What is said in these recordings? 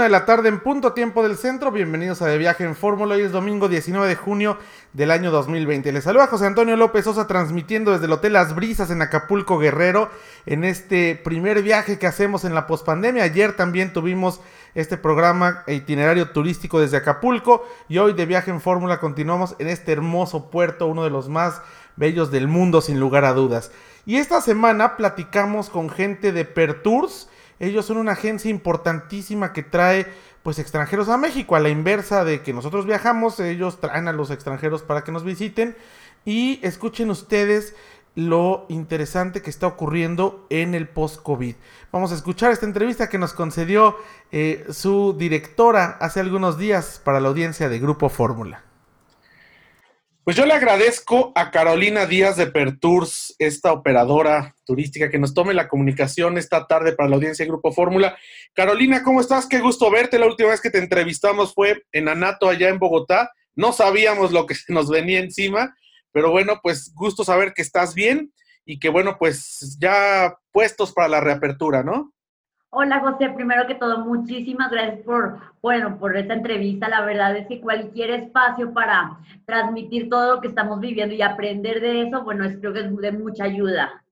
De la tarde en punto tiempo del centro. Bienvenidos a De Viaje en Fórmula. Hoy es domingo 19 de junio del año 2020. Les saluda José Antonio López Sosa transmitiendo desde el Hotel Las Brisas en Acapulco Guerrero en este primer viaje que hacemos en la pospandemia. Ayer también tuvimos este programa e itinerario turístico desde Acapulco y hoy de Viaje en Fórmula continuamos en este hermoso puerto, uno de los más bellos del mundo sin lugar a dudas. Y esta semana platicamos con gente de Pertours ellos son una agencia importantísima que trae pues extranjeros a México, a la inversa de que nosotros viajamos, ellos traen a los extranjeros para que nos visiten y escuchen ustedes lo interesante que está ocurriendo en el post-COVID. Vamos a escuchar esta entrevista que nos concedió eh, su directora hace algunos días para la audiencia de Grupo Fórmula. Pues yo le agradezco a Carolina Díaz de Pertours, esta operadora turística, que nos tome la comunicación esta tarde para la audiencia de Grupo Fórmula. Carolina, ¿cómo estás? Qué gusto verte. La última vez que te entrevistamos fue en Anato, allá en Bogotá. No sabíamos lo que se nos venía encima, pero bueno, pues gusto saber que estás bien y que bueno, pues ya puestos para la reapertura, ¿no? Hola José, primero que todo, muchísimas gracias por, bueno, por esta entrevista. La verdad es que cualquier espacio para transmitir todo lo que estamos viviendo y aprender de eso, bueno, es, creo que es de mucha ayuda.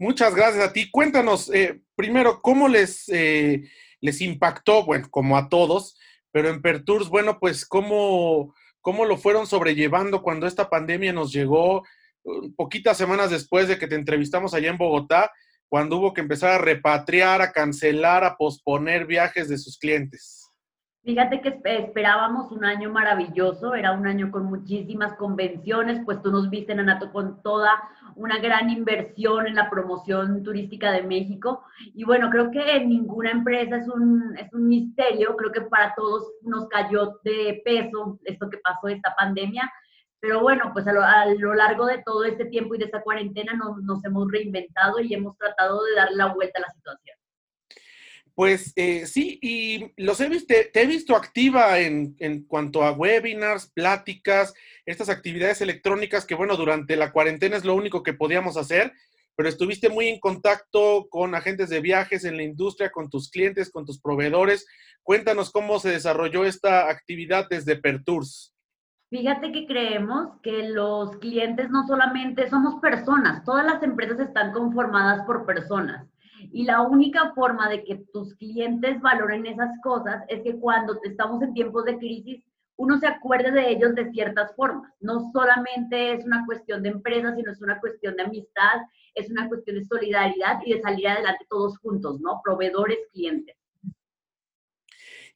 Muchas gracias a ti. Cuéntanos, eh, primero, ¿cómo les, eh, les impactó, bueno, como a todos, pero en Pertours, bueno, pues, ¿cómo, ¿cómo lo fueron sobrellevando cuando esta pandemia nos llegó uh, poquitas semanas después de que te entrevistamos allá en Bogotá? Cuando hubo que empezar a repatriar, a cancelar, a posponer viajes de sus clientes? Fíjate que esperábamos un año maravilloso, era un año con muchísimas convenciones, pues tú nos viste, Anato, con toda una gran inversión en la promoción turística de México. Y bueno, creo que ninguna empresa es un, es un misterio, creo que para todos nos cayó de peso esto que pasó, esta pandemia. Pero bueno, pues a lo, largo de todo este tiempo y de esta cuarentena nos, hemos reinventado y hemos tratado de darle la vuelta a la situación. Pues eh, sí, y los he visto, te he visto activa en, en, cuanto a webinars, pláticas, estas actividades electrónicas que, bueno, durante la cuarentena es lo único que podíamos hacer, pero estuviste muy en contacto con agentes de viajes en la industria, con tus clientes, con tus proveedores. Cuéntanos cómo se desarrolló esta actividad desde Pertours. Fíjate que creemos que los clientes no solamente somos personas, todas las empresas están conformadas por personas. Y la única forma de que tus clientes valoren esas cosas es que cuando estamos en tiempos de crisis, uno se acuerde de ellos de ciertas formas. No solamente es una cuestión de empresa, sino es una cuestión de amistad, es una cuestión de solidaridad y de salir adelante todos juntos, ¿no? Proveedores, clientes.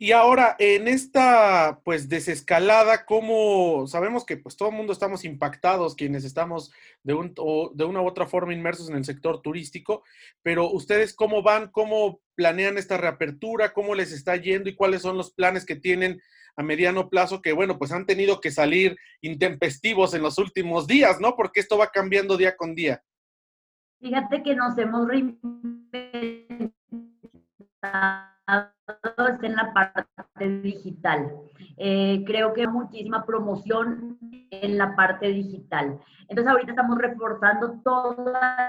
Y ahora, en esta, pues, desescalada, ¿cómo sabemos que, pues, todo el mundo estamos impactados, quienes estamos de, un, de una u otra forma inmersos en el sector turístico, pero ustedes, ¿cómo van? ¿Cómo planean esta reapertura? ¿Cómo les está yendo? ¿Y cuáles son los planes que tienen a mediano plazo que, bueno, pues han tenido que salir intempestivos en los últimos días, ¿no? Porque esto va cambiando día con día. Fíjate que nos hemos reinventado en la parte digital. Eh, creo que muchísima promoción en la parte digital. Entonces ahorita estamos reforzando toda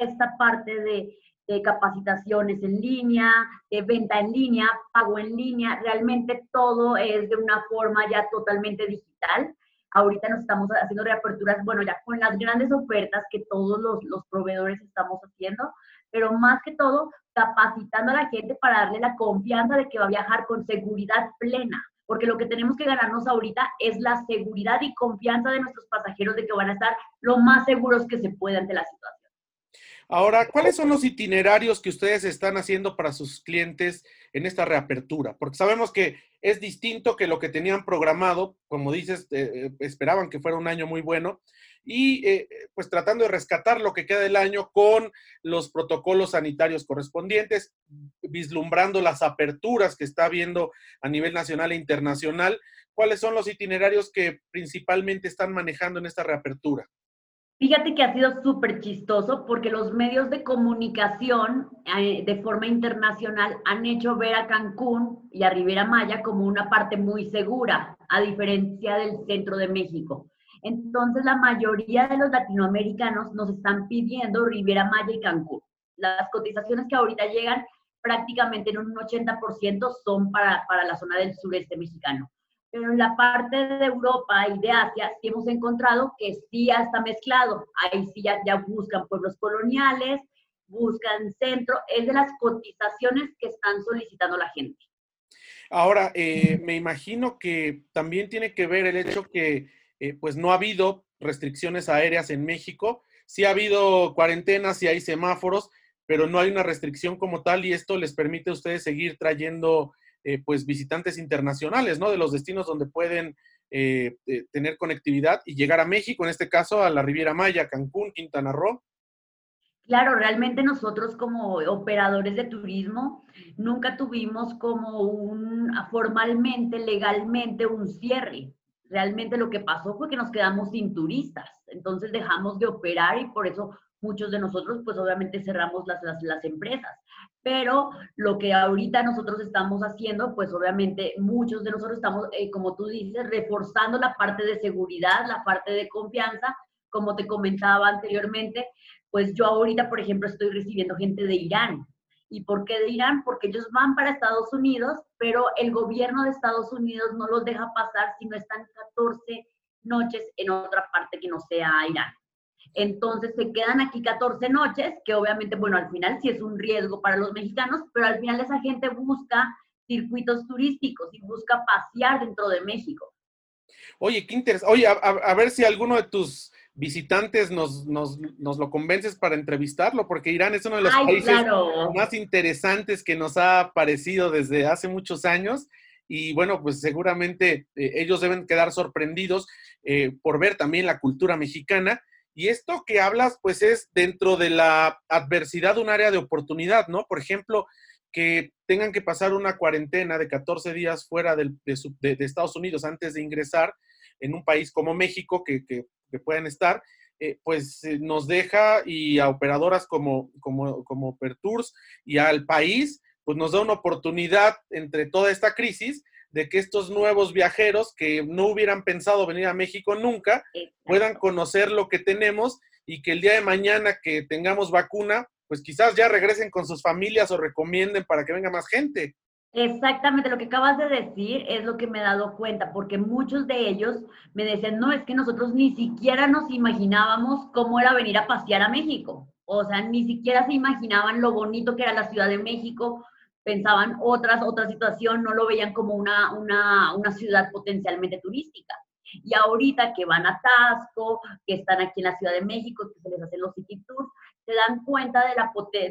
esta parte de capacitaciones en línea, de venta en línea, pago en línea. Realmente todo es de una forma ya totalmente digital. Ahorita nos estamos haciendo reaperturas, bueno, ya con las grandes ofertas que todos los, los proveedores estamos haciendo, pero más que todo capacitando a la gente para darle la confianza de que va a viajar con seguridad plena, porque lo que tenemos que ganarnos ahorita es la seguridad y confianza de nuestros pasajeros de que van a estar lo más seguros que se pueda ante la situación. Ahora, ¿cuáles son los itinerarios que ustedes están haciendo para sus clientes en esta reapertura? Porque sabemos que es distinto que lo que tenían programado, como dices, eh, esperaban que fuera un año muy bueno, y eh, pues tratando de rescatar lo que queda del año con los protocolos sanitarios correspondientes, vislumbrando las aperturas que está habiendo a nivel nacional e internacional. ¿Cuáles son los itinerarios que principalmente están manejando en esta reapertura? Fíjate que ha sido súper chistoso porque los medios de comunicación eh, de forma internacional han hecho ver a Cancún y a Rivera Maya como una parte muy segura, a diferencia del centro de México. Entonces, la mayoría de los latinoamericanos nos están pidiendo Rivera Maya y Cancún. Las cotizaciones que ahorita llegan prácticamente en un 80% son para, para la zona del sureste mexicano pero en la parte de Europa y de Asia sí hemos encontrado que sí ya está mezclado. Ahí sí ya, buscan pueblos coloniales, buscan centro, es de las cotizaciones que están solicitando la gente. Ahora, eh, me imagino que también tiene que ver el hecho que eh, pues no ha habido restricciones aéreas en México, sí ha habido cuarentenas y hay semáforos, pero no hay una restricción como tal y esto les permite a ustedes seguir trayendo eh, pues visitantes internacionales, ¿no? De los destinos donde pueden eh, eh, tener conectividad y llegar a México, en este caso a la Riviera Maya, Cancún, Quintana Roo. Claro, realmente nosotros como operadores de turismo nunca tuvimos como un formalmente, legalmente un cierre. Realmente lo que pasó fue que nos quedamos sin turistas, entonces dejamos de operar y por eso muchos de nosotros pues obviamente cerramos las, las, las empresas pero lo que ahorita nosotros estamos haciendo, pues obviamente muchos de nosotros estamos, eh, como tú dices, reforzando la parte de seguridad, la parte de confianza, como te comentaba anteriormente, pues yo ahorita, por ejemplo, estoy recibiendo gente de Irán. ¿Y por qué de Irán? Porque ellos van para Estados Unidos, pero el gobierno de Estados Unidos no los deja pasar si no están 14 noches en otra parte que no sea Irán. Entonces se quedan aquí 14 noches, que obviamente, bueno, al final sí es un riesgo para los mexicanos, pero al final esa gente busca circuitos turísticos y busca pasear dentro de México. Oye, qué interesante. Oye, a, ver si alguno de tus visitantes nos, nos, nos, lo convences para entrevistarlo, porque Irán es uno de los países más interesantes que nos ha aparecido desde hace muchos años. Y bueno, pues seguramente eh, ellos deben quedar sorprendidos eh, por ver también la cultura mexicana y esto que hablas, pues es dentro de la adversidad un área de oportunidad, ¿no? Por ejemplo, que tengan que pasar una cuarentena de 14 días fuera de, Estados Unidos antes de ingresar en un país como México, que, que, puedan estar, eh, pues eh, nos deja y a operadoras como, como, como Pertours y al país, pues nos da una oportunidad entre toda esta crisis de que estos nuevos viajeros que no hubieran pensado venir a México nunca puedan conocer lo que tenemos y que el día de mañana que tengamos vacuna, pues quizás ya regresen con sus familias o recomienden para que venga más gente. Exactamente, lo que acabas de decir es lo que me he dado cuenta, porque muchos de ellos me decían, no, es que nosotros ni siquiera nos imaginábamos cómo era venir a pasear a México. O sea, ni siquiera se imaginaban lo bonito que era la Ciudad de México, pensaban otras, otra situación, no lo veían como una, una, una ciudad potencialmente turística. Y ahorita que van a Tasco, que están aquí en la Ciudad de México, que se les hacen los city tours, se dan cuenta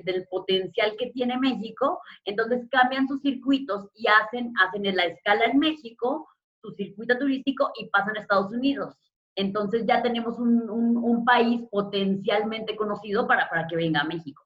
del potencial que tiene México, entonces cambian sus circuitos y hacen, hacen en la escala en México su circuito turístico y pasan a Estados Unidos. Entonces ya tenemos un, un, un país potencialmente conocido para, para que venga a México.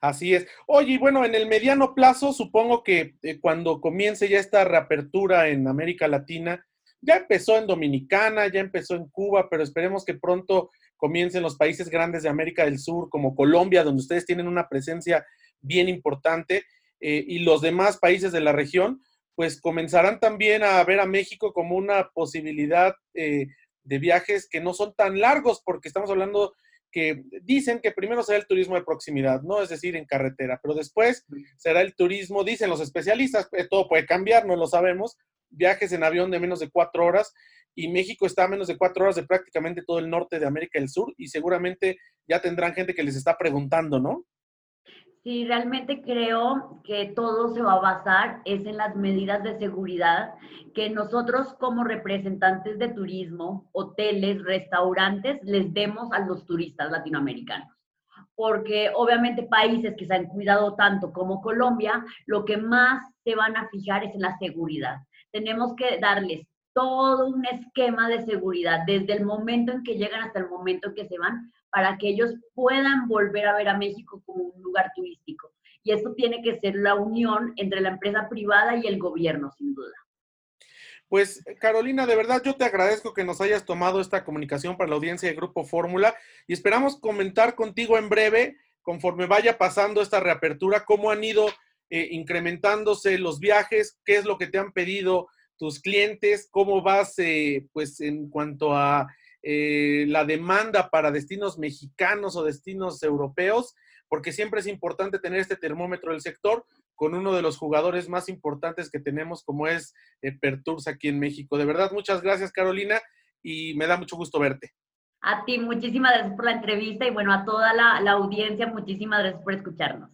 Así es. Oye, bueno, en el mediano plazo, supongo que eh, cuando comience ya esta reapertura en América Latina, ya empezó en Dominicana, ya empezó en Cuba, pero esperemos que pronto comiencen los países grandes de América del Sur, como Colombia, donde ustedes tienen una presencia bien importante, eh, y los demás países de la región, pues comenzarán también a ver a México como una posibilidad eh, de viajes que no son tan largos, porque estamos hablando que dicen que primero será el turismo de proximidad, ¿no? Es decir, en carretera, pero después será el turismo, dicen los especialistas, eh, todo puede cambiar, no lo sabemos, viajes en avión de menos de cuatro horas y México está a menos de cuatro horas de prácticamente todo el norte de América del Sur y seguramente ya tendrán gente que les está preguntando, ¿no? Sí, realmente creo que todo se va a basar es en las medidas de seguridad que nosotros como representantes de turismo, hoteles, restaurantes, les demos a los turistas latinoamericanos. Porque obviamente países que se han cuidado tanto como Colombia, lo que más se van a fijar es en la seguridad. Tenemos que darles todo un esquema de seguridad desde el momento en que llegan hasta el momento en que se van para que ellos puedan volver a ver a México como un lugar turístico. Y esto tiene que ser la unión entre la empresa privada y el gobierno, sin duda. Pues Carolina, de verdad yo te agradezco que nos hayas tomado esta comunicación para la audiencia de Grupo Fórmula y esperamos comentar contigo en breve, conforme vaya pasando esta reapertura, cómo han ido eh, incrementándose los viajes, qué es lo que te han pedido tus clientes, cómo vas eh, pues en cuanto a eh, la demanda para destinos mexicanos o destinos europeos, porque siempre es importante tener este termómetro del sector con uno de los jugadores más importantes que tenemos, como es eh, Perturs aquí en México. De verdad, muchas gracias, Carolina, y me da mucho gusto verte. A ti, muchísimas gracias por la entrevista y bueno, a toda la, la audiencia, muchísimas gracias por escucharnos.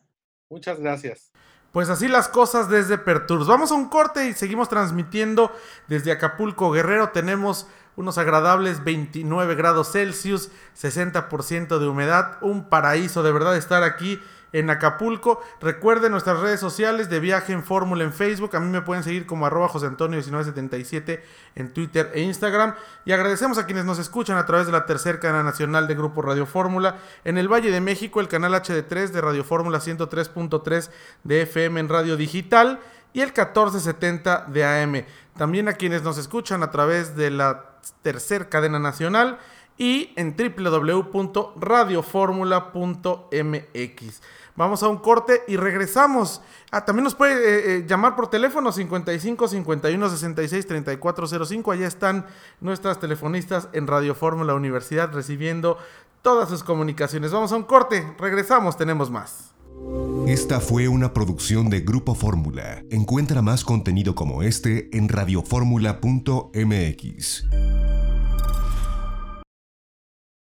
Muchas gracias. Pues así las cosas desde Perturs. Vamos a un corte y seguimos transmitiendo desde Acapulco Guerrero. Tenemos unos agradables 29 grados Celsius, 60% de humedad, un paraíso de verdad estar aquí en Acapulco. Recuerden nuestras redes sociales de Viaje en Fórmula en Facebook. A mí me pueden seguir como arroba José Antonio 1977 en Twitter e Instagram. Y agradecemos a quienes nos escuchan a través de la tercera cadena nacional de Grupo Radio Fórmula. En el Valle de México, el canal HD3 de Radio Fórmula 103.3 de FM en Radio Digital y el 1470 de AM. También a quienes nos escuchan a través de la tercera cadena nacional y en www.radioformula.mx. Vamos a un corte y regresamos. Ah, también nos puede eh, eh, llamar por teléfono 55 51 66 3405. Allá están nuestras telefonistas en Radio Fórmula Universidad recibiendo todas sus comunicaciones. Vamos a un corte, regresamos, tenemos más. Esta fue una producción de Grupo Fórmula. Encuentra más contenido como este en radioformula.mx.